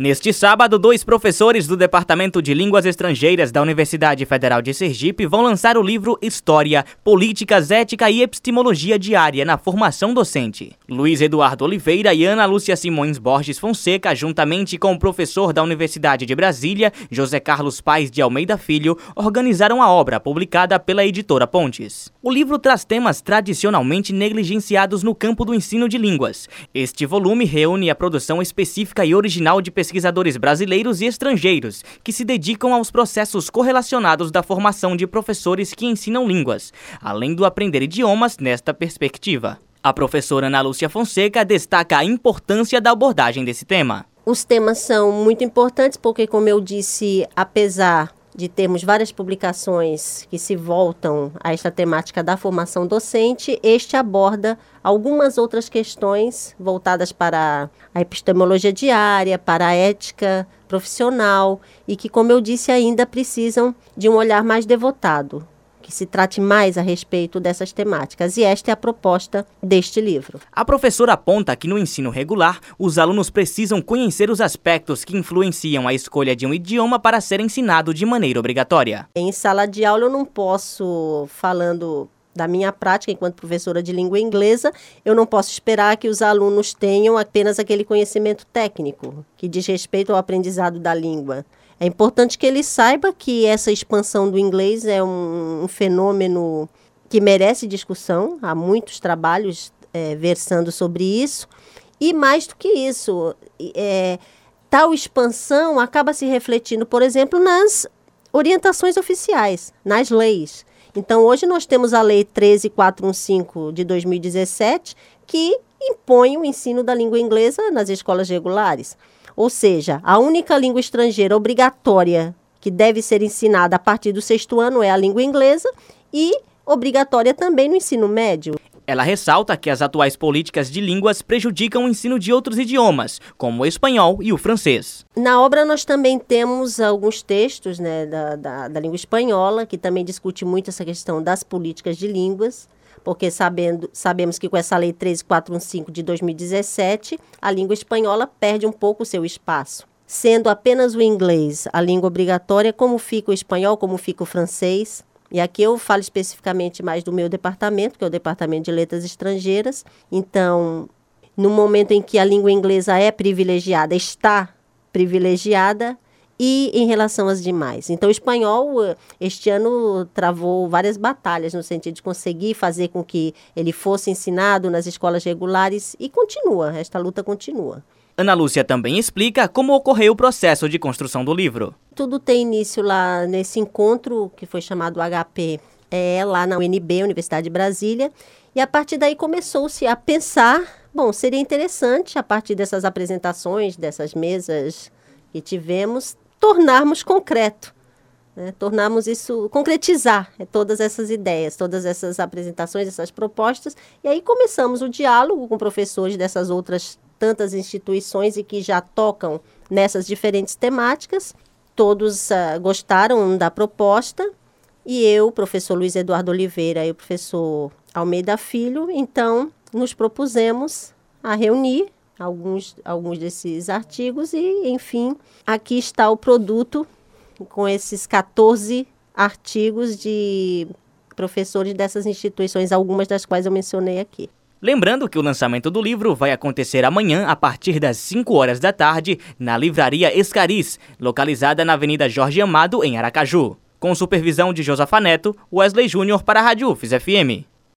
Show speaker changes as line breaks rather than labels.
Neste sábado, dois professores do Departamento de Línguas Estrangeiras da Universidade Federal de Sergipe vão lançar o livro História, Políticas, Ética e Epistemologia Diária na Formação Docente. Luiz Eduardo Oliveira e Ana Lúcia Simões Borges Fonseca, juntamente com o professor da Universidade de Brasília, José Carlos Paes de Almeida Filho, organizaram a obra publicada pela editora Pontes. O livro traz temas tradicionalmente negligenciados no campo do ensino de línguas. Este volume reúne a produção específica e original de pesquisadores pesquisadores brasileiros e estrangeiros que se dedicam aos processos correlacionados da formação de professores que ensinam línguas, além do aprender idiomas nesta perspectiva. A professora Ana Lúcia Fonseca destaca a importância da abordagem desse tema.
Os temas são muito importantes porque, como eu disse, apesar de termos várias publicações que se voltam a esta temática da formação docente, este aborda algumas outras questões voltadas para a epistemologia diária, para a ética profissional e que, como eu disse, ainda precisam de um olhar mais devotado que se trate mais a respeito dessas temáticas, e esta é a proposta deste livro.
A professora aponta que no ensino regular, os alunos precisam conhecer os aspectos que influenciam a escolha de um idioma para ser ensinado de maneira obrigatória.
Em sala de aula, eu não posso, falando da minha prática enquanto professora de língua inglesa, eu não posso esperar que os alunos tenham apenas aquele conhecimento técnico que diz respeito ao aprendizado da língua. É importante que ele saiba que essa expansão do inglês é um, um fenômeno que merece discussão. Há muitos trabalhos é, versando sobre isso. E mais do que isso, é, tal expansão acaba se refletindo, por exemplo, nas orientações oficiais, nas leis. Então, hoje nós temos a Lei 13415 de 2017, que impõe o ensino da língua inglesa nas escolas regulares. Ou seja, a única língua estrangeira obrigatória que deve ser ensinada a partir do sexto ano é a língua inglesa e obrigatória também no ensino médio.
Ela ressalta que as atuais políticas de línguas prejudicam o ensino de outros idiomas, como o espanhol e o francês.
Na obra, nós também temos alguns textos né, da, da, da língua espanhola, que também discute muito essa questão das políticas de línguas porque sabendo, sabemos que com essa Lei 13415 de 2017, a língua espanhola perde um pouco o seu espaço. Sendo apenas o inglês a língua obrigatória, como fica o espanhol, como fica o francês. E aqui eu falo especificamente mais do meu departamento, que é o Departamento de Letras Estrangeiras. Então, no momento em que a língua inglesa é privilegiada, está privilegiada, e em relação às demais. Então, o espanhol, eh, este ano, travou várias batalhas no sentido de conseguir fazer com que ele fosse ensinado nas escolas regulares e continua, esta luta continua.
Ana Lúcia também explica como ocorreu o processo de construção do livro.
Tudo tem início lá nesse encontro que foi chamado HP, é, lá na UNB, Universidade de Brasília, e a partir daí começou-se a pensar, bom, seria interessante, a partir dessas apresentações, dessas mesas que tivemos, tornarmos concreto, né? tornarmos isso, concretizar né? todas essas ideias, todas essas apresentações, essas propostas, e aí começamos o diálogo com professores dessas outras tantas instituições e que já tocam nessas diferentes temáticas. Todos uh, gostaram da proposta e eu, professor Luiz Eduardo Oliveira e o professor Almeida Filho, então nos propusemos a reunir alguns, alguns desses artigos e, enfim, aqui está o produto com esses 14 artigos de professores dessas instituições, algumas das quais eu mencionei aqui.
Lembrando que o lançamento do livro vai acontecer amanhã a partir das 5 horas da tarde na Livraria Escariz, localizada na Avenida Jorge Amado, em Aracaju. Com supervisão de Josafa Neto, Wesley Júnior para a Rádio UFES FM.